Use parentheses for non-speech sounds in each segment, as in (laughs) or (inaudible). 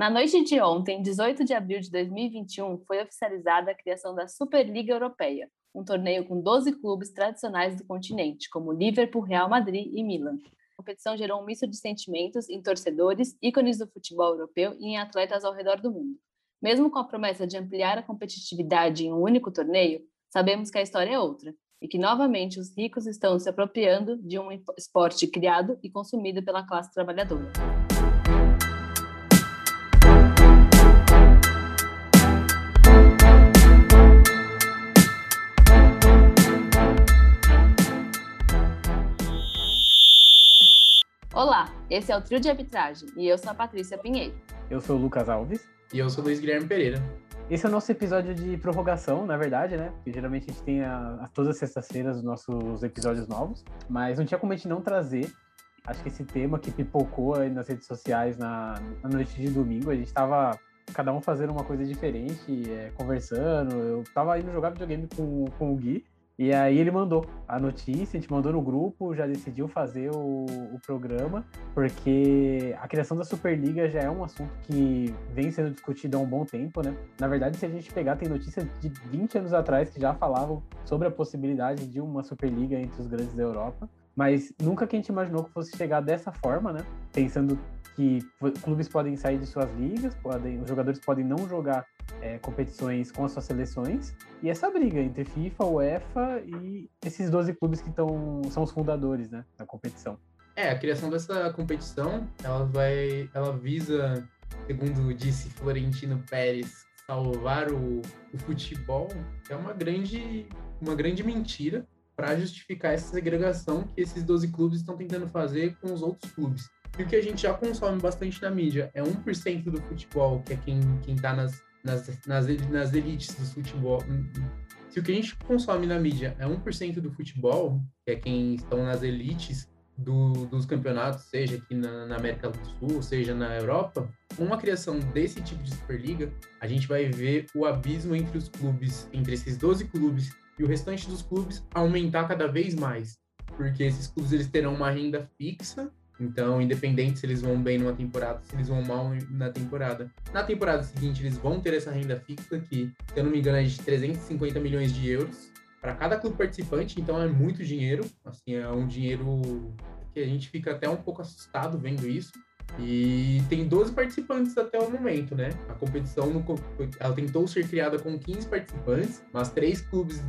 Na noite de ontem, 18 de abril de 2021, foi oficializada a criação da Superliga Europeia, um torneio com 12 clubes tradicionais do continente, como Liverpool, Real Madrid e Milan. A competição gerou um misto de sentimentos em torcedores, ícones do futebol europeu e em atletas ao redor do mundo. Mesmo com a promessa de ampliar a competitividade em um único torneio, sabemos que a história é outra e que novamente os ricos estão se apropriando de um esporte criado e consumido pela classe trabalhadora. Esse é o Trio de Arbitragem e eu sou a Patrícia Pinheiro. Eu sou o Lucas Alves. E eu sou o Luiz Guilherme Pereira. Esse é o nosso episódio de prorrogação, na verdade, né? Porque geralmente a gente tem a, a todas as sextas-feiras os nossos episódios novos, mas não tinha como a gente não trazer. Acho que esse tema que pipocou aí nas redes sociais na, na noite de domingo, a gente tava cada um fazendo uma coisa diferente, é, conversando. Eu tava indo jogar videogame com, com o Gui, e aí ele mandou a notícia, a gente mandou no grupo, já decidiu fazer o, o, programa, porque a criação da Superliga já é um assunto que vem sendo discutido há um bom tempo, né? Na verdade, se a gente pegar, tem notícias de 20 anos atrás que já falavam sobre a possibilidade de uma Superliga entre os grandes da Europa, mas nunca que a gente imaginou que fosse chegar dessa forma, né? Pensando que clubes podem sair de suas ligas, podem, os jogadores podem não jogar é, competições com as suas seleções, e essa briga entre FIFA, UEFA e esses 12 clubes que tão, são os fundadores né, da competição. É, a criação dessa competição, ela vai, ela visa, segundo disse Florentino Pérez, salvar o, o futebol, é uma grande, uma grande mentira para justificar essa segregação que esses 12 clubes estão tentando fazer com os outros clubes. E o que a gente já consome bastante na mídia é 1% do futebol, que é quem, quem tá nas, nas, nas, nas elites do futebol. Se o que a gente consome na mídia é 1% do futebol, que é quem estão nas elites do, dos campeonatos, seja aqui na, na, América do Sul, seja na Europa, com uma criação desse tipo de Superliga, a gente vai ver o abismo entre os clubes, entre esses 12 clubes e o restante dos clubes aumentar cada vez mais. Porque esses clubes eles terão uma renda fixa então, independente se eles vão bem numa temporada, se eles vão mal na temporada. Na temporada seguinte, eles vão ter essa renda fixa que, se eu não me engano, é de 350 milhões de euros para cada clube participante, então é muito dinheiro. Assim, é um dinheiro que a gente fica até um pouco assustado vendo isso. E tem 12 participantes até o momento, né? A competição no, ela tentou ser criada com 15 participantes, mas três clubes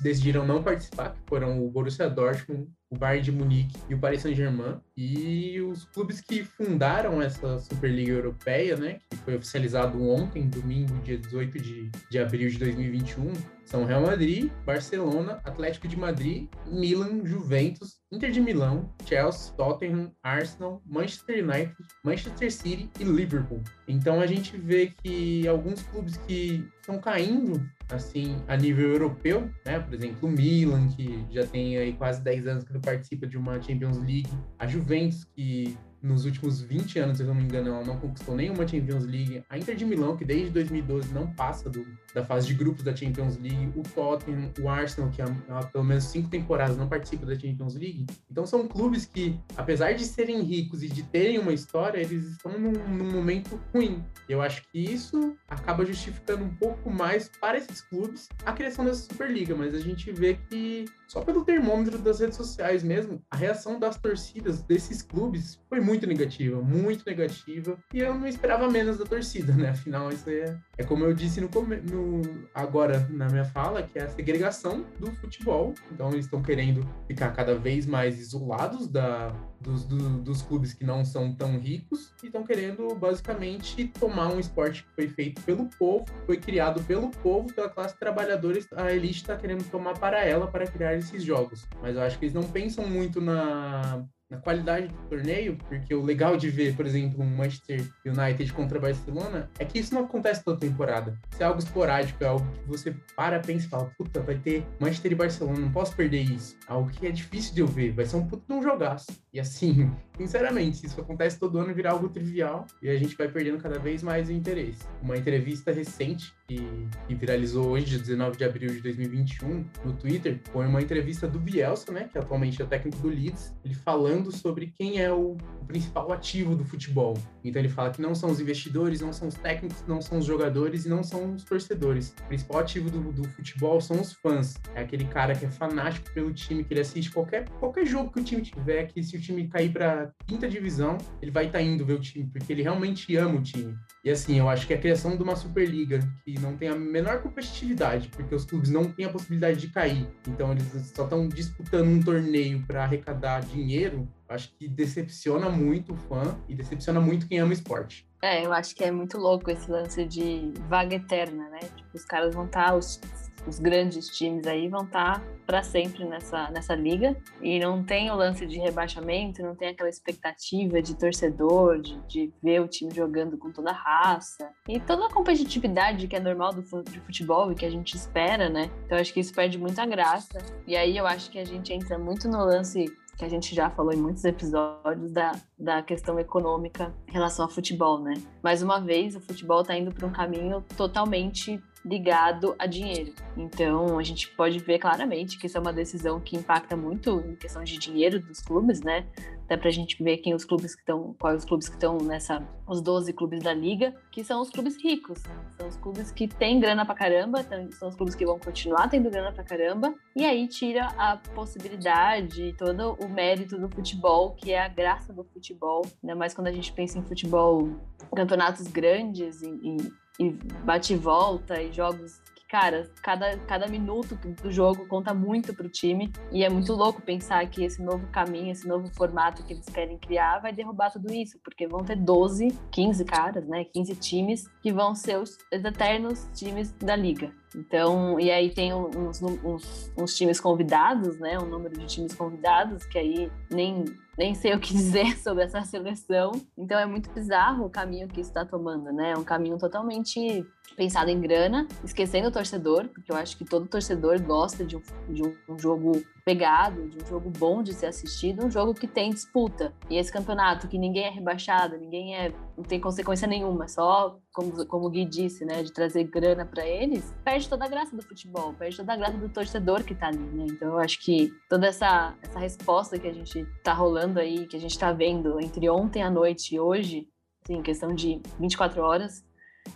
decidiram não participar, que foram o Borussia Dortmund, o Bayern de Munique e o Paris Saint-Germain. E os clubes que fundaram essa Superliga Europeia, né, que foi oficializado ontem, domingo, dia 18 de, de abril de 2021, são Real Madrid, Barcelona, Atlético de Madrid, Milan, Juventus, Inter de Milão, Chelsea, Tottenham, Arsenal, Manchester United, Manchester City e Liverpool. Então a gente vê que alguns clubes que estão caindo assim a nível europeu, né? Por exemplo, o Milan, que já tem aí quase 10 anos que não participa de uma Champions League, a Juventus que nos últimos 20 anos, se eu não me engano, ela não conquistou nenhuma Champions League. A Inter de Milão, que desde 2012 não passa do, da fase de grupos da Champions League. O Tottenham, o Arsenal, que há, pelo menos cinco temporadas não participa da Champions League. Então são clubes que, apesar de serem ricos e de terem uma história, eles estão num, num momento ruim. Eu acho que isso acaba justificando um pouco mais para esses clubes a criação dessa Superliga, mas a gente vê que só pelo termômetro das redes sociais mesmo, a reação das torcidas desses clubes foi muito negativa, muito negativa. E eu não esperava menos da torcida, né? Afinal, isso é, é como eu disse no, no, agora na minha fala, que é a segregação do futebol. Então, eles estão querendo ficar cada vez mais isolados da, dos, do, dos clubes que não são tão ricos e estão querendo basicamente tomar um esporte que foi feito pelo povo, foi criado pelo povo, pela classe trabalhadora, a elite está querendo tomar para ela para criar esses jogos. Mas eu acho que eles não pensam muito na na qualidade do torneio, porque o legal de ver, por exemplo, um Manchester United contra Barcelona é que isso não acontece toda temporada. Isso é algo esporádico, é algo que você para, pensa e fala, puta, vai ter Manchester e Barcelona, não posso perder isso. Algo que é difícil de eu ver, vai ser um puto de um jogaço. E assim, (laughs) sinceramente, se isso acontece todo ano, virar algo trivial e a gente vai perdendo cada vez mais o interesse. Uma entrevista recente que, que viralizou hoje, dia 19 de abril de 2021, no Twitter, foi uma entrevista do Bielsa, né, que atualmente é o técnico do Leeds, ele falando falando sobre quem é o principal ativo do futebol. Então ele fala que não são os investidores, não são os técnicos, não são os jogadores e não são os torcedores. O principal ativo do, do futebol são os fãs. É aquele cara que é fanático pelo time, que ele assiste qualquer, qualquer jogo que o time tiver, que se o time cair para quinta divisão, ele vai estar tá indo ver o time, porque ele realmente ama o time. E assim, eu acho que a criação de uma Superliga que não tem a menor competitividade, porque os clubes não têm a possibilidade de cair, então eles só estão disputando um torneio para arrecadar dinheiro, acho que decepciona muito o fã e decepciona muito quem ama esporte. É, eu acho que é muito louco esse lance de vaga eterna, né? Tipo, os caras vão estar, tá, os, os grandes times aí vão estar tá para sempre nessa, nessa liga e não tem o lance de rebaixamento, não tem aquela expectativa de torcedor, de, de ver o time jogando com toda a raça e toda a competitividade que é normal do de futebol e que a gente espera, né? Então acho que isso perde muita graça. E aí eu acho que a gente entra muito no lance que a gente já falou em muitos episódios da, da questão econômica em relação ao futebol, né? Mais uma vez, o futebol está indo para um caminho totalmente ligado a dinheiro. Então, a gente pode ver claramente que isso é uma decisão que impacta muito em questão de dinheiro dos clubes, né? Até pra gente ver quem os clubes que estão, quais os clubes que estão nessa, os 12 clubes da liga, que são os clubes ricos. São os clubes que têm grana pra caramba, são os clubes que vão continuar tendo grana pra caramba, e aí tira a possibilidade, todo o mérito do futebol, que é a graça do futebol, ainda mais quando a gente pensa em futebol, campeonatos grandes e e bate e volta e jogos que, cara, cada, cada minuto do jogo conta muito pro time e é muito louco pensar que esse novo caminho, esse novo formato que eles querem criar vai derrubar tudo isso, porque vão ter 12, 15 caras, né, 15 times que vão ser os eternos times da liga. Então, e aí tem uns, uns, uns times convidados, né, um número de times convidados que aí nem nem sei o que (laughs) dizer sobre essa seleção. Então é muito bizarro o caminho que isso está tomando, né? É um caminho totalmente pensado em grana, esquecendo o torcedor, porque eu acho que todo torcedor gosta de um, de um jogo pegado, de um jogo bom de ser assistido, um jogo que tem disputa. E esse campeonato que ninguém é rebaixado, ninguém é não tem consequência nenhuma, só como, como o Gui disse, né, de trazer grana para eles, perde toda a graça do futebol, perde toda a graça do torcedor que tá ali, né? Então eu acho que toda essa essa resposta que a gente tá rolando aí, que a gente tá vendo entre ontem à noite e hoje, assim, questão de 24 horas,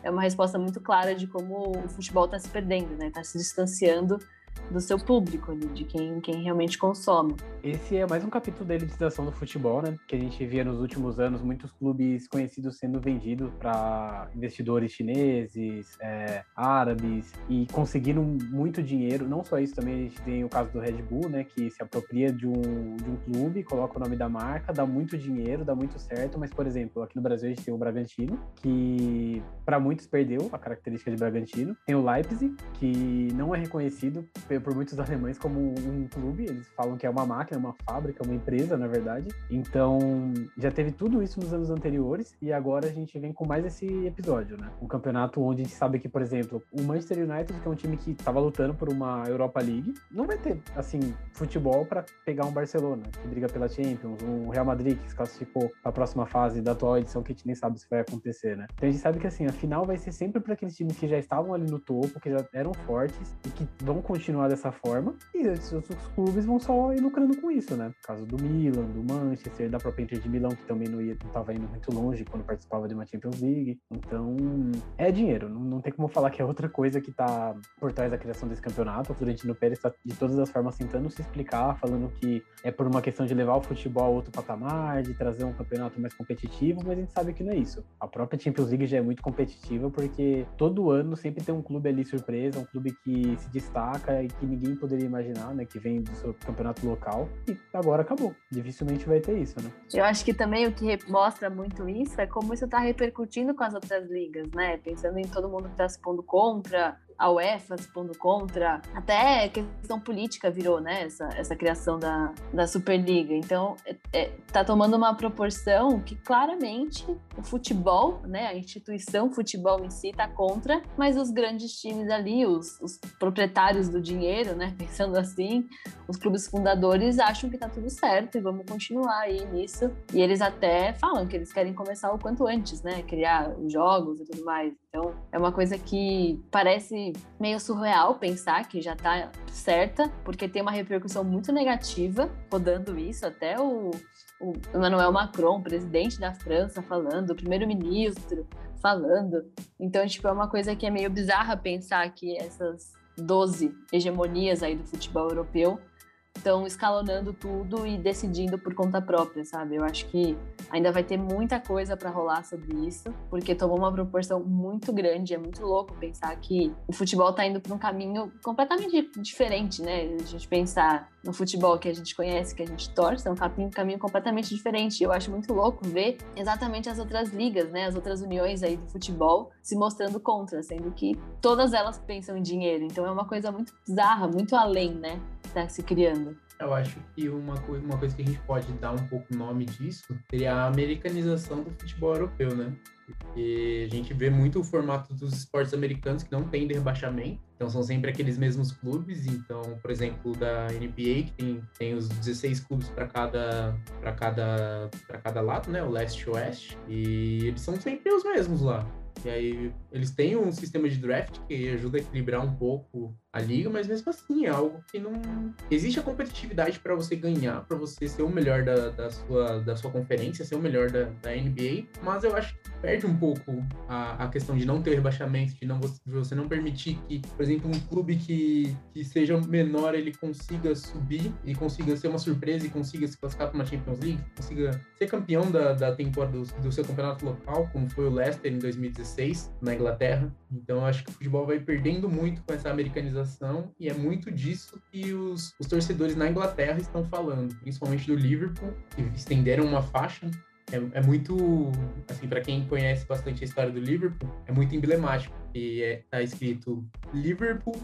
é uma resposta muito clara de como o futebol está se perdendo, né? Está se distanciando do seu público, de quem, quem realmente consome. Esse é mais um capítulo da elitização do futebol, né? Que a gente via nos últimos anos muitos clubes conhecidos sendo vendidos para investidores chineses, é, árabes e conseguindo muito dinheiro. Não só isso, também a gente tem o caso do Red Bull, né? Que se apropria de um, de um clube, coloca o nome da marca, dá muito dinheiro, dá muito certo. Mas, por exemplo, aqui no Brasil a gente tem o Bragantino, que para muitos perdeu a característica de Bragantino. Tem o Leipzig, que não é reconhecido por muitos (laughs) alemães como um clube, eles falam que é uma máquina, uma fábrica, uma empresa, na verdade. Então, já teve tudo isso nos anos anteriores e agora a gente vem com mais esse episódio, né? Um campeonato onde a gente sabe que, por exemplo, o Manchester United, que é um time que estava lutando por uma Europa League, não vai ter, assim, futebol para pegar um Barcelona, que briga pela Champions, um Real Madrid que se classificou para a próxima fase da atual edição, que a gente nem sabe se vai acontecer, né? Então a gente sabe que, assim, a final vai ser sempre para aqueles times que já estavam ali no topo, que já eram fortes e que vão continuar continuar dessa forma e os outros clubes vão só ir lucrando com isso, né? Caso do Milan, do Manchester, da própria Inter de Milão, que também não estava indo muito longe quando participava de uma Champions League. Então, é dinheiro, não, não tem como (laughs) falar que é outra coisa que está por trás da criação desse campeonato. O Florentino Pérez está de todas as formas tentando se explicar, falando que é por uma questão de levar o futebol a outro patamar, de trazer um campeonato mais competitivo, mas a gente sabe que não é isso. A própria Champions League já é muito competitiva porque todo ano sempre tem um clube ali surpresa, um clube que se destaca que ninguém poderia imaginar, né? Que vem do seu campeonato local e agora acabou. Dificilmente vai ter isso, né? Eu acho que também o que mostra muito isso é como isso está repercutindo com as outras ligas, né? Pensando em todo mundo que está se pondo contra, a UEFA se pondo contra, até questão política virou, né, essa, essa criação da, da Superliga. Então, é, é, tá tomando uma proporção que claramente o futebol, né, a instituição futebol em si tá contra, mas os grandes times ali, os, os proprietários do dinheiro, né, (laughs) pensando assim, os clubes fundadores acham que tá tudo certo e vamos continuar aí nisso. E eles até falam que eles querem começar o quanto antes, né, criar os jogos e tudo mais. Então, é uma coisa que parece meio surreal pensar que já tá certa, porque tem uma repercussão muito negativa rodando isso. Até o, o Emmanuel Macron, presidente da França, falando, o primeiro-ministro falando. Então, tipo, é uma coisa que é meio bizarra pensar que essas 12 hegemonias aí do futebol europeu estão escalonando tudo e decidindo por conta própria, sabe? Eu acho que ainda vai ter muita coisa para rolar sobre isso, porque tomou uma proporção muito grande. É muito louco pensar que o futebol está indo para um caminho completamente diferente, né? A gente pensar no futebol que a gente conhece, que a gente torce, é um caminho, caminho completamente diferente. Eu acho muito louco ver exatamente as outras ligas, né? As outras uniões aí do futebol se mostrando contra, sendo que todas elas pensam em dinheiro. Então é uma coisa muito bizarra, muito além, né? está se criando? Eu acho que uma, coisa, uma coisa que a gente pode dar um pouco nome disso seria a americanização do futebol europeu, né? Porque a gente vê muito o formato dos esportes americanos que não tem de rebaixamento, então são sempre aqueles mesmos clubes. Então, por exemplo, da NBA, que tem, tem os 16 clubes para cada, cada, cada lado, né? O leste e oeste, e eles são sempre os mesmos lá. E aí eles têm um sistema de draft que ajuda a equilibrar um pouco a liga, mas mesmo assim é algo que não existe a competitividade para você ganhar, para você ser o melhor da, da, sua, da sua conferência, ser o melhor da, da NBA, mas eu acho que perde um pouco a, a questão de não ter rebaixamento, de não de você não permitir que, por exemplo, um clube que, que seja menor ele consiga subir e consiga ser uma surpresa e consiga se classificar para uma Champions League, consiga ser campeão da, da temporada do, do seu campeonato local, como foi o Leicester em 2016 na Inglaterra. Então eu acho que o futebol vai perdendo muito com essa americanização organização e é muito disso que os, os torcedores na Inglaterra estão falando, principalmente do Liverpool, que estenderam uma faixa é, é, muito, assim, para quem conhece bastante a história do Liverpool, é muito emblemático. E é, tá escrito Liverpool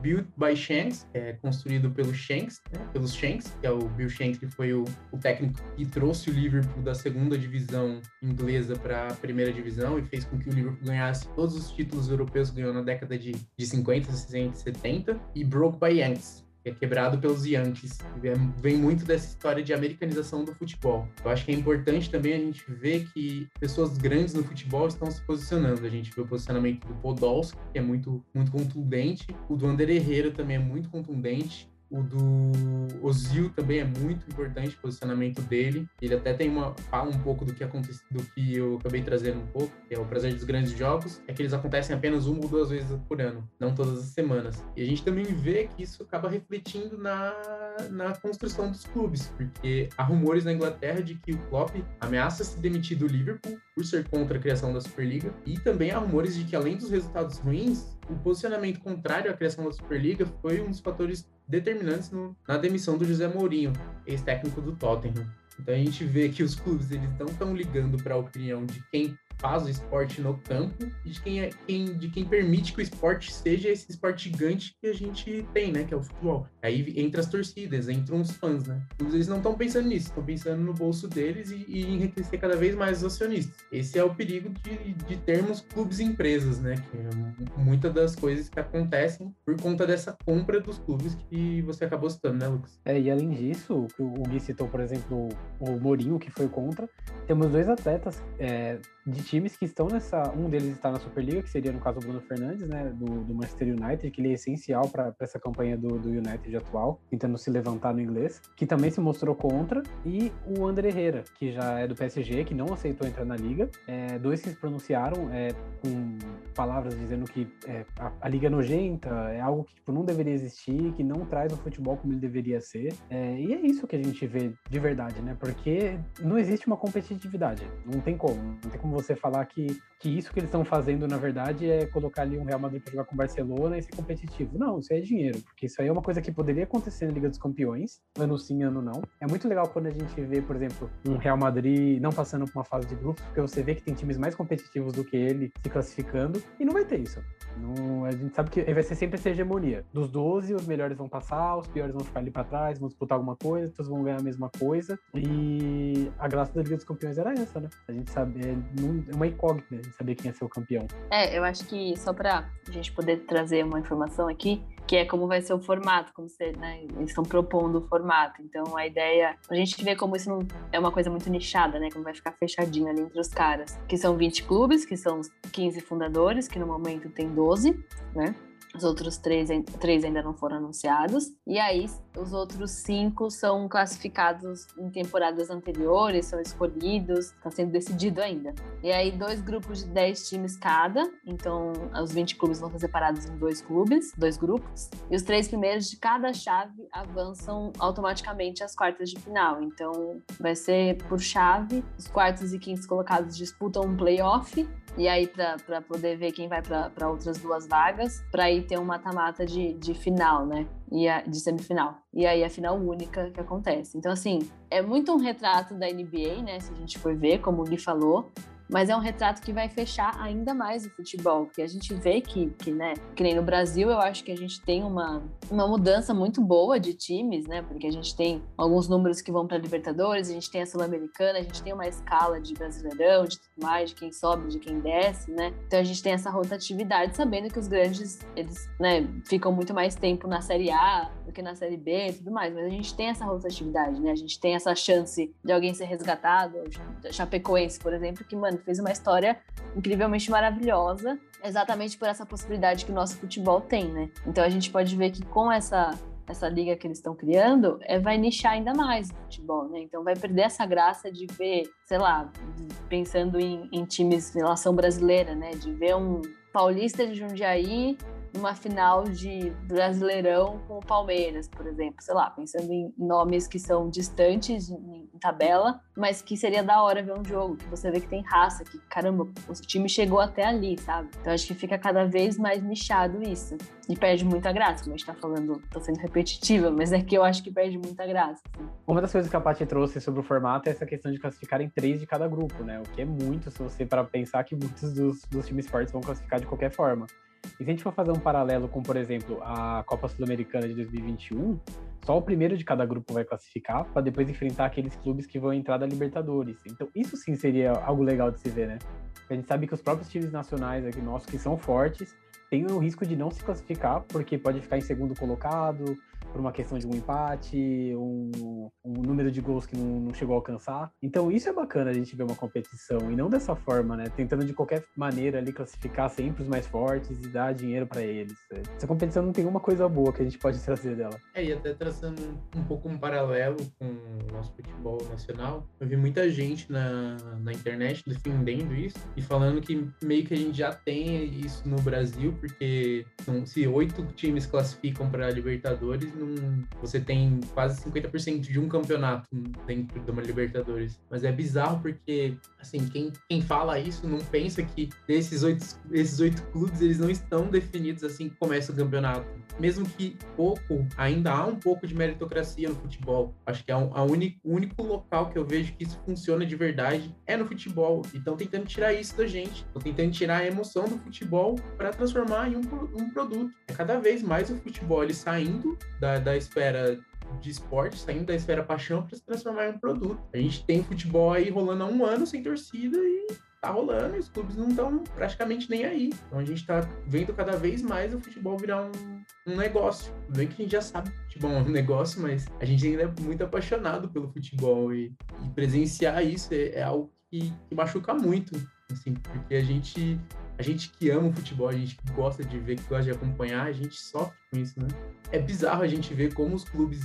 Built by Shanks, é construído pelo Shanks, né, pelos Shanks, que é o Bill Shanks, que foi o, o técnico que trouxe o Liverpool da segunda divisão inglesa para a primeira divisão e fez com que o Liverpool ganhasse todos os títulos europeus que ganhou na década de, de 50, 60 70, e Broke by Yanks, é quebrado pelos Yankees. Vem muito dessa história de americanização do futebol. Eu acho que é importante também a gente ver que pessoas grandes no futebol estão se posicionando. A gente vê o posicionamento do Podolski, que é muito, muito contundente. O do Ander Herrera também é muito contundente. O do Ozil também é muito importante o posicionamento dele. Ele até tem uma fala um pouco do que acontece, do que eu acabei trazendo um pouco, que é o prazer dos grandes jogos, é que eles acontecem apenas uma ou duas vezes por ano, não todas as semanas. E a gente também vê que isso acaba refletindo na, na construção dos clubes, porque há rumores na Inglaterra de que o Klopp ameaça se demitir do Liverpool por ser contra a criação da Superliga, e também há rumores de que além dos resultados ruins, o posicionamento contrário à criação da Superliga foi um dos fatores determinantes no, na demissão do José Mourinho, ex-técnico do Tottenham. Então a gente vê que os clubes eles não estão ligando para a opinião de quem faz o esporte no campo e de quem, é, quem, de quem permite que o esporte seja esse esporte gigante que a gente tem, né? Que é o futebol. Aí entra as torcidas, entram os fãs, né? Eles não estão pensando nisso, estão pensando no bolso deles e, e, enriquecer cada vez mais os acionistas. Esse é o perigo de, de termos clubes e empresas, né? Que é muitas das coisas que acontecem por conta dessa compra dos clubes que você acabou citando, né, Lucas? É, e além disso, o Gui citou, por exemplo, o Mourinho, que foi contra, temos dois atletas é, de times que estão nessa. Um deles está na Superliga, que seria no caso o Bruno Fernandes, né, do, do Manchester United, que ele é essencial para essa campanha do, do, United atual, tentando se levantar no inglês, que também se mostrou contra, e o André Herrera, que já é do PSG, que não aceitou entrar na liga. É, dois que se pronunciaram é, com palavras dizendo que é, a, a, liga é nojenta, é algo que tipo, não deveria existir, que não traz o futebol como ele deveria ser. É, e é isso que a gente vê de verdade, né? Porque não existe uma competitividade, não tem como, não tem como você falar que, que isso que eles estão fazendo, na verdade, é colocar ali um Real Madrid para jogar com o Barcelona e ser competitivo. Não, isso aí é dinheiro, porque isso aí é uma coisa que poderia acontecer na Liga dos Campeões, ano sim, ano não. É muito legal quando a gente vê, por exemplo, um Real Madrid não passando por uma fase de grupos, porque você vê que tem times mais competitivos do que ele se classificando, e não vai ter isso. Não, a gente sabe que vai ser sempre essa hegemonia. Dos 12, os melhores vão passar, os piores vão ficar ali para trás, vão disputar alguma coisa, todos vão ganhar a mesma coisa. E a graça da Liga dos Campeões era essa, né? A gente sabe, é, é uma incógnita de saber quem é seu campeão. É, eu acho que só para a gente poder trazer uma informação aqui, que é como vai ser o formato, como você, né, eles estão propondo o formato. Então a ideia, a gente vê como isso não é uma coisa muito nichada, né, como vai ficar fechadinho ali entre os caras, que são 20 clubes, que são os 15 fundadores, que no momento tem 12, né? Os outros três, três ainda não foram anunciados. E aí os outros cinco são classificados em temporadas anteriores, são escolhidos, está sendo decidido ainda. E aí, dois grupos de 10 times cada, então os 20 clubes vão ser separados em dois clubes, dois grupos, e os três primeiros de cada chave avançam automaticamente às quartas de final. Então, vai ser por chave, os quartos e quintos colocados disputam um playoff e aí para poder ver quem vai para outras duas vagas, para aí ter um mata-mata de, de final, né? E a, de semifinal. E aí a final única que acontece. Então, assim, é muito um retrato da NBA, né? Se a gente for ver, como o Gui falou, mas é um retrato que vai fechar ainda mais o futebol, porque a gente vê que, que, né, que nem no Brasil, eu acho que a gente tem uma, uma mudança muito boa de times, né, porque a gente tem alguns números que vão para Libertadores, a gente tem a Sul-Americana, a gente tem uma escala de Brasileirão, de tudo mais, de quem sobe, de quem desce, né, então a gente tem essa rotatividade, sabendo que os grandes, eles, né, ficam muito mais tempo na Série A do que na Série B e tudo mais, mas a gente tem essa rotatividade, né, a gente tem essa chance de alguém ser resgatado, Chapecoense, por exemplo, que, mano, fez uma história incrivelmente maravilhosa, exatamente por essa possibilidade que o nosso futebol tem, né? Então a gente pode ver que com essa essa liga que eles estão criando, é, vai nichar ainda mais o futebol, né? Então vai perder essa graça de ver, sei lá, pensando em, em times em relação brasileira, né? De ver um paulista de Jundiaí numa final de Brasileirão com o Palmeiras, por exemplo, sei lá, pensando em nomes que são distantes em, tabela, mas que seria da hora ver um jogo, que você vê que tem raça, que caramba, o time chegou até ali, sabe? Então acho que fica cada vez mais nichado isso. E perde muita graça, como a gente tá falando, tô sendo repetitiva, mas é que eu acho que perde muita graça. Assim. Uma das coisas que a Paty trouxe sobre o formato é essa questão de classificar em três de cada grupo, né? O que é muito se você para pensar que muitos dos, dos times fortes vão classificar de qualquer forma. E se a gente for fazer um paralelo com, por exemplo, a Copa Sul-Americana de 2021, só o primeiro de cada grupo vai classificar para depois enfrentar aqueles clubes que vão entrar da Libertadores. Então, isso sim seria algo legal de se ver, né? A gente sabe que os próprios times nacionais aqui nossos que são fortes têm o risco de não se classificar porque pode ficar em segundo colocado, por uma questão de um empate, um, um número de gols que não, não, chegou a alcançar. Então isso é bacana a gente ver uma competição e não dessa forma, né? Tentando de qualquer maneira ali classificar sempre os mais fortes e dar dinheiro para eles. Essa competição não tem uma coisa boa que a gente pode trazer dela. É, e até traçando um pouco um paralelo com o nosso futebol nacional, eu vi muita gente na, na internet defendendo isso e falando que meio que a gente já tem isso no Brasil, porque se oito times classificam para Libertadores, num, você tem quase 50% de um campeonato dentro de uma Libertadores. Mas é bizarro porque, assim, quem, quem fala isso não pensa que esses oito, esses oito clubes eles não estão definidos assim que começa o campeonato. Mesmo que pouco, ainda há um pouco de meritocracia no futebol. Acho que é um, a o único local que eu vejo que isso funciona de verdade é no futebol. Então, tentando tirar isso da gente. Tentando tirar a emoção do futebol para transformar em um, um produto. Cada vez mais o futebol ele saindo da da, esfera de esporte, saindo da esfera paixão para se transformar em um produto. A gente tem futebol aí rolando há um ano sem torcida e tá rolando e os clubes não estão praticamente nem aí. Então a gente tá vendo cada vez mais o futebol virar um, um negócio. Bem que a gente já sabe que futebol é um (laughs) negócio, mas a gente ainda é muito apaixonado pelo futebol e, e presenciar isso é, é algo que, que machuca muito, assim, porque a gente a gente que ama o futebol, a gente que gosta de ver, que gosta de acompanhar, a gente sofre com isso, né? É bizarro a gente ver como os clubes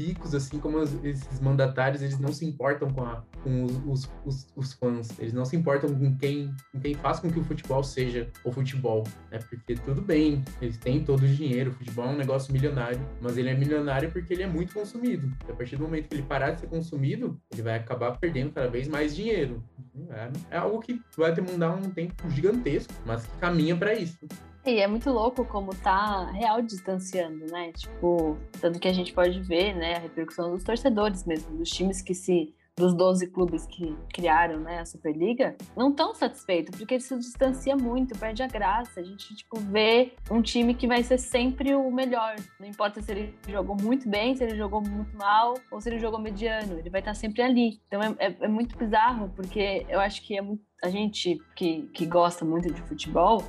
ricos, assim como esses mandatários, eles não se importam com, a, com os, os, os, os, fãs, eles não se importam com quem, com quem faz com que o futebol seja o futebol, né? Porque tudo bem, eles têm todo o dinheiro, o futebol é um negócio milionário, mas ele é milionário porque ele é muito consumido. E a partir do momento que ele parar de ser consumido, ele vai acabar perdendo cada vez mais dinheiro. É, é algo que vai demandar um tempo gigantesco, mas que caminha para isso. E é muito louco como tá real distanciando, né? Tipo, tanto que a gente pode ver, né, a repercussão dos torcedores mesmo, dos times que se dos 12 clubes que criaram né, a Superliga, não estão satisfeitos, porque ele se distancia muito, perde a graça. A gente tipo, vê um time que vai ser sempre o melhor. Não importa se ele jogou muito bem, se ele jogou muito mal, ou se ele jogou mediano, ele vai estar sempre ali. Então é, é, é muito bizarro, porque eu acho que é muito, a gente que, que gosta muito de futebol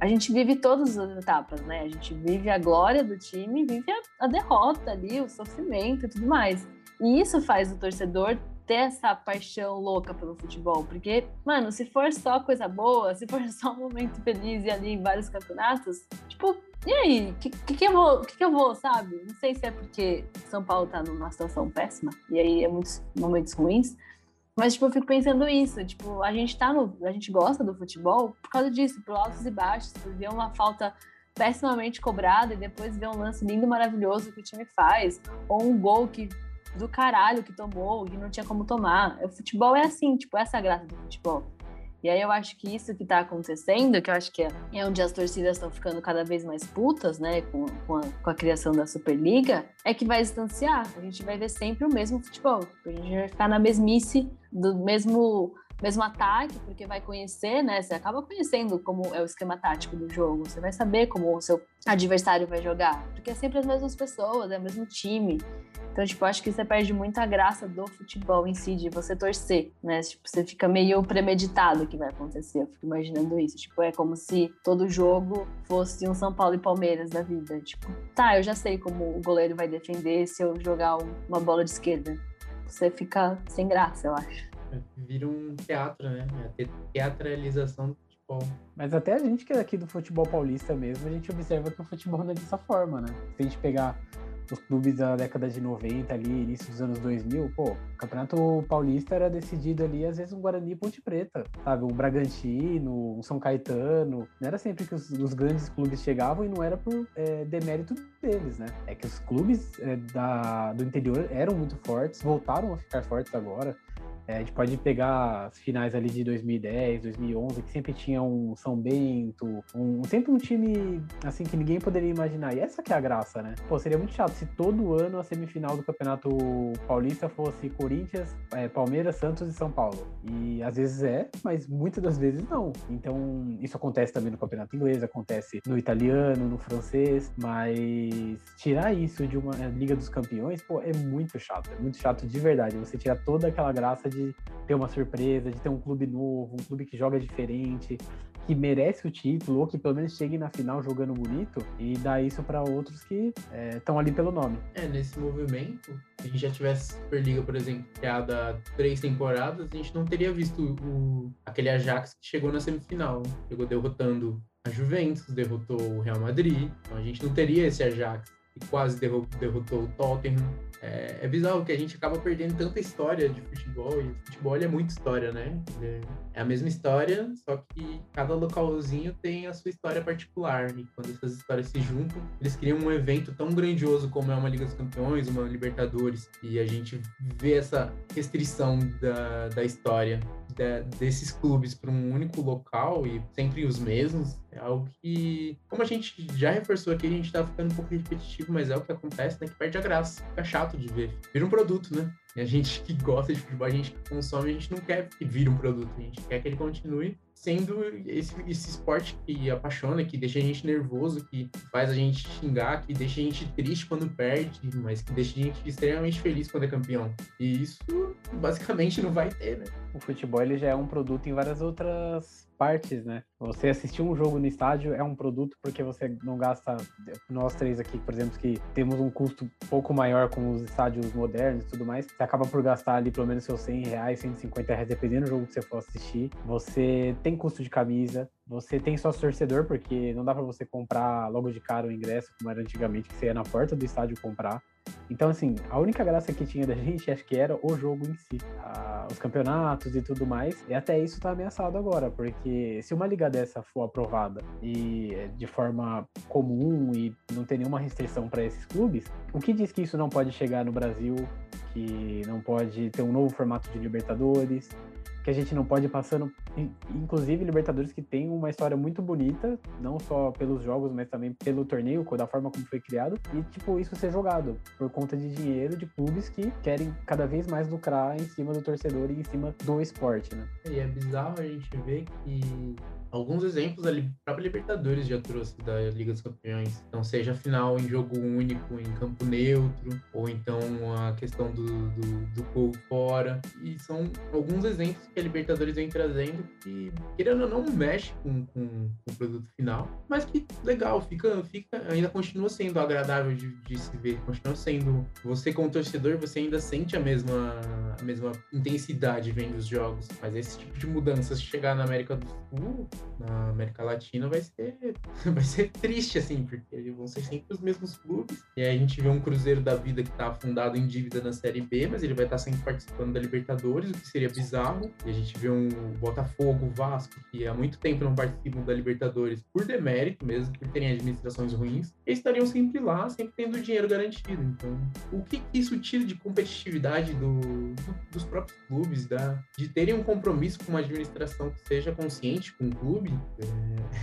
a gente vive todas as etapas, né? A gente vive a glória do time, vive a, a derrota ali, o sofrimento e tudo mais. E isso faz o torcedor ter essa paixão louca pelo futebol, porque, mano, se for só coisa boa, se for (laughs) só um momento feliz e ali em vários campeonatos, tipo, e aí, o que, que, que, eu vou, que, que eu vou, sabe? Não sei se é porque São Paulo tá numa situação péssima, e aí é muitos momentos ruins, mas, tipo, eu fico pensando isso, tipo, a gente tá no. A gente gosta do futebol por causa disso, por altos e baixos, por ver uma falta pessimamente cobrada e depois ver um lance lindo, maravilhoso que o time faz, ou um gol que do caralho que tomou, que não tinha como tomar. O futebol é assim, tipo, essa é a graça do futebol. E aí eu acho que isso que está acontecendo, que eu acho que é, é onde as torcidas estão ficando cada vez mais putas, né, com, com a, com, a, criação da Superliga, é que vai distanciar. A gente vai ver sempre o mesmo futebol. A gente vai ficar na mesmice do mesmo mesmo ataque, porque vai conhecer, né? Você acaba conhecendo como é o esquema tático do jogo. Você vai saber como o seu adversário vai jogar, porque é sempre as mesmas pessoas, é o mesmo time. Então, tipo, acho que você perde muita graça do futebol em si, de você torcer, né? Tipo, você fica meio premeditado o que vai acontecer. Eu fico imaginando isso. Tipo, é como se todo jogo fosse um São Paulo e Palmeiras da vida. Tipo, tá, eu já sei como o goleiro vai defender se eu jogar uma bola de esquerda. Você fica sem graça, eu acho. Vira um teatro, né? É a teatralização do futebol. Mas até a gente que é aqui do futebol paulista mesmo, a gente observa que o futebol não é dessa forma, né? Se a gente pegar os clubes da década de 90 ali, início dos anos 2000, pô, o Campeonato Paulista era decidido ali, às vezes, um Guarani e Ponte Preta, sabe? Um Bragantino, um São Caetano. Não era sempre que os, os grandes clubes chegavam e não era por é, demérito deles, né? É que os clubes é, da, do interior eram muito fortes, voltaram a ficar fortes agora. É, a gente pode pegar as finais ali de 2010, 2011, que sempre tinha um São Bento, um, sempre um time assim que ninguém poderia imaginar. E essa que é a graça, né? Pô, seria muito chato se todo ano a semifinal do Campeonato Paulista fosse Corinthians, é, Palmeiras, Santos e São Paulo. E às vezes é, mas muitas das vezes não. Então, isso acontece também no Campeonato Inglês, acontece no italiano, no francês, mas tirar isso de uma é, Liga dos Campeões, pô, é muito chato. É muito chato de verdade. Você tirar toda aquela graça de de ter uma surpresa, de ter um clube novo, um clube que joga diferente, que merece o título, ou que pelo menos chegue na final jogando bonito, e dar isso para outros que estão é, ali pelo nome. É, nesse movimento, se a gente já tivesse Superliga, por exemplo, criada há três temporadas, a gente não teria visto o, aquele Ajax que chegou na semifinal, chegou derrotando a Juventus, derrotou o Real Madrid, então a gente não teria esse Ajax que quase derrotou o Tottenham, é, é, bizarro que a gente acaba perdendo tanta história de futebol, e futebol é muita história, né? É a mesma história, só que cada localzinho tem a sua história particular. E quando essas histórias se juntam, eles criam um evento tão grandioso como é uma Liga dos Campeões, uma Libertadores, e a gente vê essa restrição da, da história de, desses clubes para um único local e sempre os mesmos, é algo que, como a gente já reforçou aqui, a gente tá ficando um pouco repetitivo, mas é o que acontece, né? Que perde a graça. Fica chato de ver. Vira um produto, né? E a gente que gosta de futebol, a gente que consome, a gente não quer que vire um produto, a gente quer que ele continue sendo esse, esse esporte que apaixona, que deixa a gente nervoso, que faz a gente xingar, que deixa a gente triste quando perde, mas que deixa a gente extremamente feliz quando é campeão. E isso basicamente não vai ter, né? O futebol ele já é um produto em várias outras partes, né? Você assistir um jogo no estádio é um produto porque você não gasta. Nós três aqui, por exemplo, que temos um custo pouco maior com os estádios modernos e tudo mais, você acaba por gastar ali pelo menos seus 100 reais, 150 reais, dependendo do jogo que você for assistir. Você tem custo de camisa, você tem sócio torcedor, porque não dá para você comprar logo de cara o ingresso, como era antigamente, que você ia na porta do estádio comprar. Então, assim, a única graça que tinha da gente, acho que era o jogo em si. os campeonatos e tudo mais. E até isso tá ameaçado agora, porque se uma liga dessa for aprovada e de forma comum e não tem nenhuma restrição para esses clubes, o que diz que isso não pode chegar no Brasil, que não pode ter um novo formato de Libertadores, que a gente não pode ir passando, inclusive Libertadores que tem uma história muito bonita, não só pelos jogos, mas também pelo torneio, da forma como foi criado, e tipo, isso ser jogado por conta de dinheiro de clubes que querem cada vez mais lucrar em cima do torcedor e em cima do esporte, né? E é bizarro a gente ver que alguns exemplos a própria Libertadores já trouxe da Liga dos Campeões. Então, seja a final em jogo único, em campo neutro, ou então a questão do, do, do gol fora. E são alguns exemplos que a Libertadores vem trazendo que, querendo ou não, mexe com, com, com, o produto final, mas que legal, fica, fica ainda continua sendo agradável de, de se ver, continua sendo. Você, como torcedor, você ainda sente a mesma, a mesma intensidade vendo os jogos, mas esse tipo de mudanças chegar na América do Sul na América Latina vai ser, (laughs) vai ser triste, assim, porque vão ser sempre os mesmos clubes. E aí a gente vê um Cruzeiro da vida que tá afundado em dívida na Série B, mas ele vai estar tá sempre participando da Libertadores, o que seria bizarro. E a gente vê um Botafogo, Vasco, que há muito tempo não participam da Libertadores por demérito mesmo, por terem administrações ruins. Eles estariam sempre lá, sempre tendo dinheiro garantido. Então, o que, que isso tira de competitividade do, do, dos próprios clubes, da, de terem um compromisso com uma administração que seja consciente com o clube?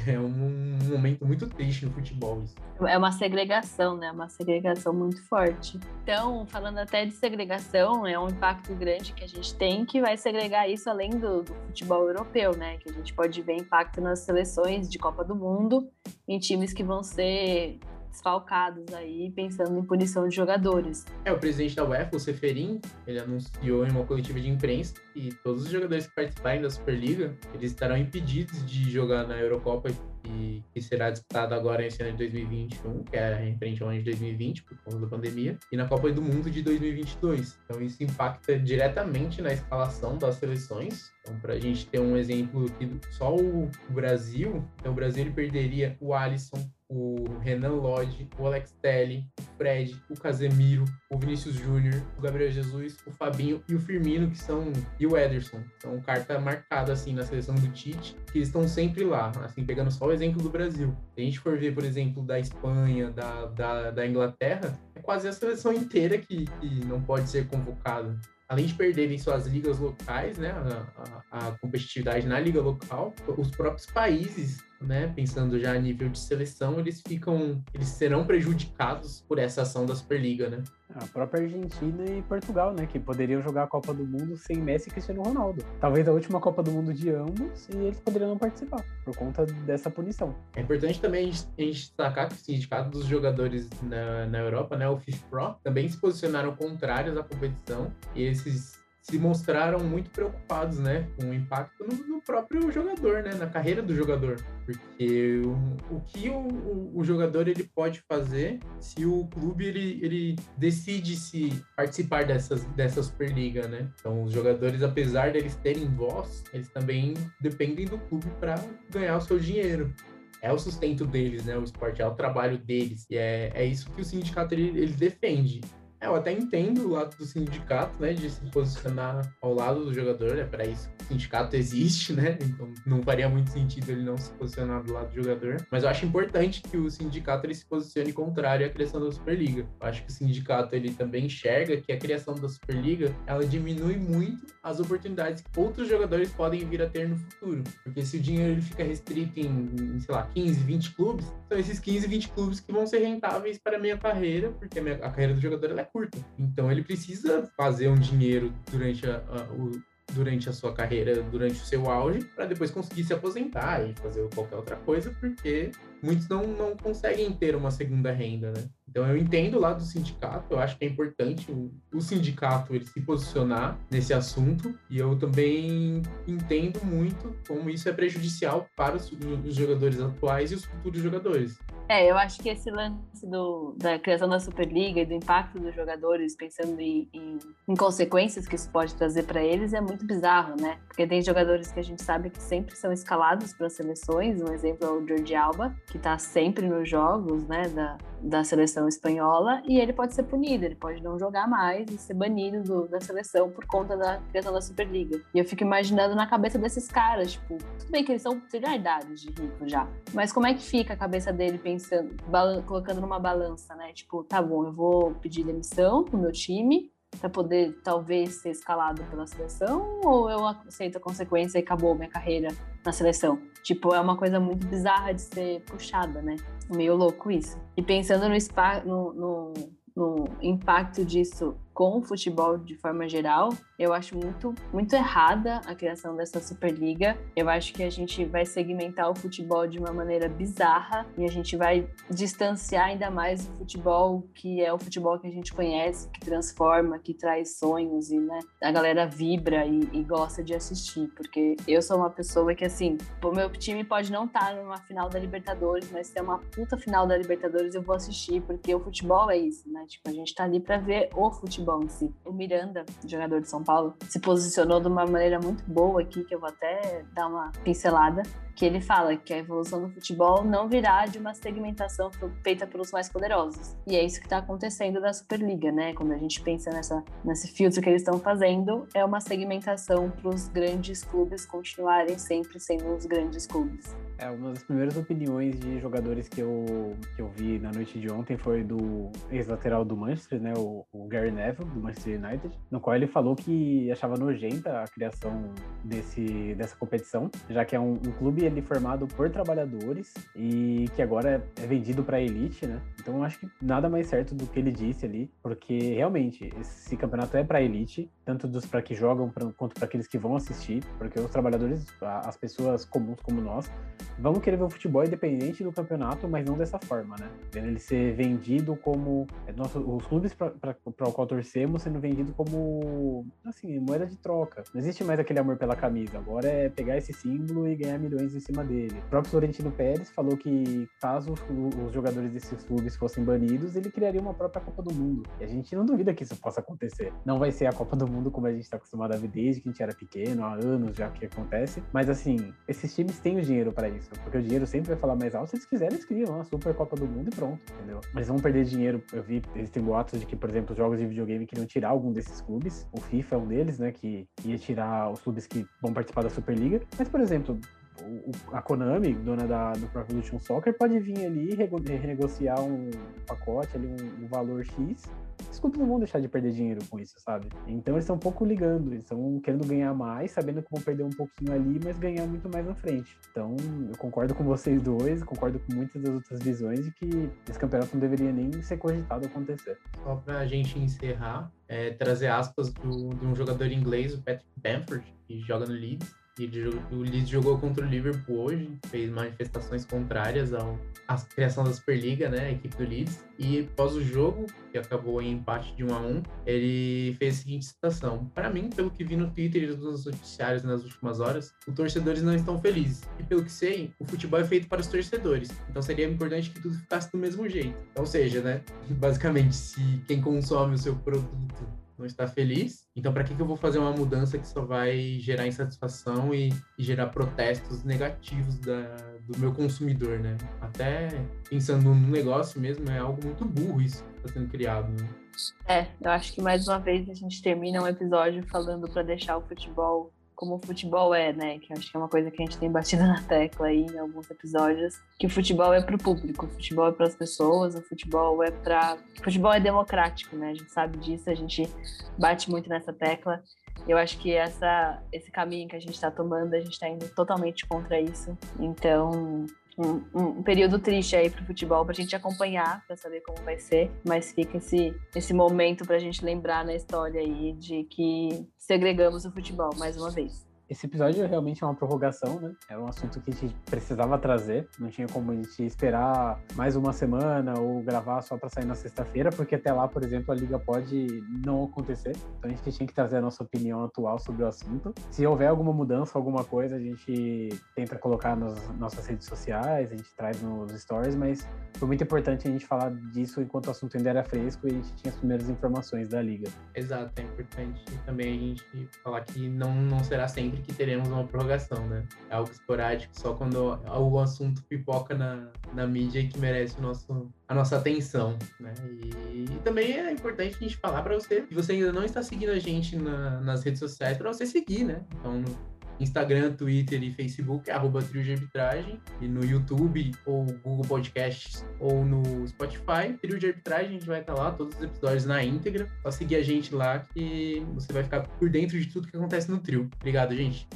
É, (laughs) é um, momento muito triste no futebol isso. É uma segregação, né? Uma segregação muito forte. Então, falando até de segregação, é um impacto grande que a gente tem que vai segregar isso além do, do futebol europeu, né? Que a gente pode ver impacto nas seleções de Copa do Mundo, em times que vão ser desfalcados aí, pensando em punição de jogadores. É, o presidente da UEFA, o Seferin, ele anunciou em uma coletiva de imprensa que todos os jogadores que participarem da Superliga, eles estarão impedidos de jogar na Eurocopa que, que será disputada agora esse ano de 2021, que é em frente ao ano de 2020, por conta da pandemia, e na Copa do Mundo de 2022. Então isso impacta diretamente na escalação das seleções. Então, para a gente ter um exemplo aqui, só o Brasil, então o Brasil ele perderia o Alisson, o Renan Lodge, o Alex Telly, o Fred, o Casemiro, o Vinícius Júnior, o Gabriel Jesus, o Fabinho e o Firmino, que são e o Ederson. São carta marcada assim na seleção do Tite, que estão sempre lá, assim, pegando só o exemplo do Brasil. Se a gente for ver, por exemplo, da Espanha, da, da, da Inglaterra, é quase a seleção inteira que, que não pode ser convocada além de perderem suas ligas locais, né, a, a, a, competitividade na liga local, os próprios países né, pensando já a nível de seleção, eles ficam, eles serão prejudicados por essa ação da Superliga, né? A própria Argentina e Portugal, né, que poderiam jogar a Copa do Mundo sem Messi e Cristiano Ronaldo. Talvez a última Copa do Mundo de ambos e eles poderiam não participar por conta dessa punição. É importante também a gente, destacar que o sindicato dos jogadores na, na Europa, né, o FIFPro, também se posicionaram contrários à competição e esses se mostraram muito preocupados, né, com o impacto no, no próprio jogador, né, na carreira do jogador, porque o, o que o, o, o, jogador ele pode fazer se o clube ele, ele decide se participar dessas dessa superliga, né? Então os jogadores, apesar deles terem voz, eles também dependem do clube para ganhar o seu dinheiro é o sustento deles, né? O esporte é o trabalho deles. E é, é isso que o sindicato ele, ele defende. É, eu até entendo o lado do sindicato, né, de se posicionar ao lado do jogador, é para isso que o sindicato existe, né? Então não faria muito sentido ele não se posicionar do lado do jogador. Mas eu acho importante que o sindicato ele se posicione contrário à criação da Superliga. Eu acho que o sindicato ele também enxerga que a criação da Superliga ela diminui muito as oportunidades que outros jogadores podem vir a ter no futuro. Porque se o dinheiro ele fica restrito em, em sei lá, 15, 20 clubes, são esses 15, 20 clubes que vão ser rentáveis para a minha carreira, porque a, minha, a carreira do jogador é curta. Então ele precisa fazer um dinheiro durante a, a, o, durante a sua carreira, durante o seu auge, para depois conseguir se aposentar e fazer qualquer outra coisa, porque muitos não, não conseguem ter uma segunda renda, né? Então eu entendo lá do sindicato, eu acho que é importante o, o, sindicato ele se posicionar nesse assunto e eu também entendo muito como isso é prejudicial para os, os jogadores atuais e os futuros jogadores. É, eu acho que esse lance do, da criação da Superliga e do impacto dos jogadores, pensando em, em, em consequências que isso pode trazer para eles, é muito bizarro, né? Porque tem jogadores que a gente sabe que sempre são escalados para seleções, um exemplo é o Jordi Alba, que está sempre nos jogos, né, da, da seleção espanhola e ele pode ser punido, ele pode não jogar mais e ser banido do, da seleção por conta da criação da Superliga. E eu fico imaginando na cabeça desses caras, tipo, tudo bem que eles são idade de rico já, mas como é que fica a cabeça dele pensando, colocando numa balança, né? Tipo, tá bom, eu vou pedir demissão pro meu time, para poder talvez ser escalado pela seleção ou eu aceito a consequência e acabou minha carreira na seleção? Tipo, é uma coisa muito bizarra de ser puxada, né? Meio louco isso. E pensando no, no, no, no impacto disso com o futebol de forma geral, eu acho muito, muito errada a criação dessa Superliga. Eu acho que a gente vai segmentar o futebol de uma maneira bizarra e a gente vai distanciar ainda mais o futebol que é o futebol que a gente conhece, que transforma, que traz sonhos e né, a galera vibra e, e gosta de assistir. Porque eu sou uma pessoa que, assim, o meu time pode não estar tá numa final da Libertadores, mas se é uma puta final da Libertadores, eu vou assistir, porque o futebol é isso, né? Tipo, a gente tá ali pra ver o futebol em si. O Miranda, jogador de São Paulo, se posicionou de uma maneira muito boa aqui, que eu vou até dar uma pincelada. que ele fala que a evolução do futebol não virá de uma segmentação feita pelos mais poderosos. E é isso que está acontecendo na Superliga, né? Quando a gente pensa nessa, nesse filtro que eles estão fazendo, é uma segmentação para os grandes clubes continuarem sempre sendo os grandes clubes. É, uma das primeiras opiniões de jogadores que eu, que eu vi na noite de ontem foi do ex-lateral do Manchester, né, o, o, Gary Neville, do Manchester United, no qual ele falou que achava nojenta a criação desse, dessa competição, já que é um, um clube ele formado por trabalhadores e que agora é, vendido para a elite, né? Então eu acho que nada mais certo do que ele disse ali, porque realmente esse campeonato é para elite, tanto dos para que jogam pra, quanto para aqueles que vão assistir, porque os trabalhadores, as pessoas comuns como nós, vão querer ver o futebol independente do campeonato, mas não dessa forma, né? Vendo ele ser vendido como. É, nosso, os clubes para o qual torcemos sendo vendido como. Assim, moeda de troca. Não existe mais aquele amor pela camisa. Agora é pegar esse símbolo e ganhar milhões em cima dele. O próprio Florentino Pérez falou que caso os, os jogadores desses clubes fossem banidos, ele criaria uma própria Copa do Mundo. E a gente não duvida que isso possa acontecer. Não vai ser a Copa do Mundo como a gente está acostumado a ver desde que a gente era pequeno, há anos já que acontece. Mas assim, esses times têm o dinheiro para isso. Porque o dinheiro sempre vai falar mais alto. Se eles quiserem, eles criam a Super Copa do Mundo e pronto, entendeu? Mas vão perder dinheiro. Eu vi, existem boatos de que, por exemplo, os jogos de videogame queriam tirar algum desses clubes. O FIFA é um deles, né? Que ia tirar os clubes que vão participar da Superliga. Mas, por exemplo, a Konami, dona da, do Pro Evolution Soccer, pode vir ali e renegociar um pacote, ali, um, um valor X os não vão deixar de perder dinheiro com isso, sabe? Então eles estão um pouco ligando, eles estão querendo ganhar mais, sabendo que vão perder um pouquinho ali, mas ganhar muito mais na frente. Então eu concordo com vocês dois, concordo com muitas das outras visões de que esse campeonato não deveria nem ser cogitado acontecer. Só pra gente encerrar, é, trazer aspas de um jogador inglês, o Patrick Bamford, que joga no Leeds ele, o Leeds jogou contra o Liverpool hoje, fez manifestações contrárias ao, à criação da Superliga, né, a equipe do Leeds. E após o jogo, que acabou em empate de 1 a 1 ele fez a seguinte citação: Para mim, pelo que vi no Twitter e nos noticiários nas últimas horas, os torcedores não estão felizes. E pelo que sei, o futebol é feito para os torcedores. Então seria importante que tudo ficasse do mesmo jeito. Ou seja, né, (laughs) basicamente, se quem consome o seu produto não está feliz. Então, para que, que eu vou fazer uma mudança que só vai gerar insatisfação e, e gerar protestos negativos da, do meu consumidor, né? Até pensando no negócio mesmo, é algo muito burro isso que está sendo criado. Né? É, eu acho que mais uma vez a gente termina um episódio falando para deixar o futebol como o futebol é, né? Que acho que é uma coisa que a gente tem batido (laughs) na tecla aí em alguns episódios, que o futebol é para o público, o futebol é para as pessoas, o futebol é para, futebol é democrático, né? A gente sabe disso, a gente bate muito nessa tecla. Eu acho que essa, esse caminho que a gente está tomando, a gente está indo totalmente contra isso. Então, um, um, período triste aí pro futebol pra gente acompanhar, pra saber como vai ser, mas fica esse, esse momento pra gente lembrar na história aí de que segregamos o futebol mais uma vez. Esse episódio realmente é uma prorrogação, né? Era um assunto que a gente precisava trazer. Não tinha como a gente esperar mais uma semana ou gravar só para sair na sexta-feira, porque até lá, por exemplo, a liga pode não acontecer. Então a gente tinha que trazer a nossa opinião atual sobre o assunto. Se houver alguma mudança, alguma coisa, a gente tenta colocar nas nossas redes sociais, a gente traz nos stories, mas foi muito importante a gente falar disso enquanto o assunto ainda era fresco e a gente tinha as primeiras informações da liga. Exato, é importante também a gente falar que não, não será sempre que teremos uma prorrogação, né? É algo esporádico, só quando o assunto pipoca na, na mídia que merece o nosso, a nossa atenção, né? E, e também é importante a gente falar para você, se você ainda não está seguindo a gente na, nas redes sociais, para você seguir, né? Então, Instagram, Twitter e Facebook, arroba Trio de Arbitragem. E no YouTube, ou Google Podcasts, ou no Spotify, Trio de Arbitragem, a gente vai estar lá, todos os episódios na íntegra. Só seguir a gente lá que você vai ficar por dentro de tudo que acontece no trio. Obrigado, gente.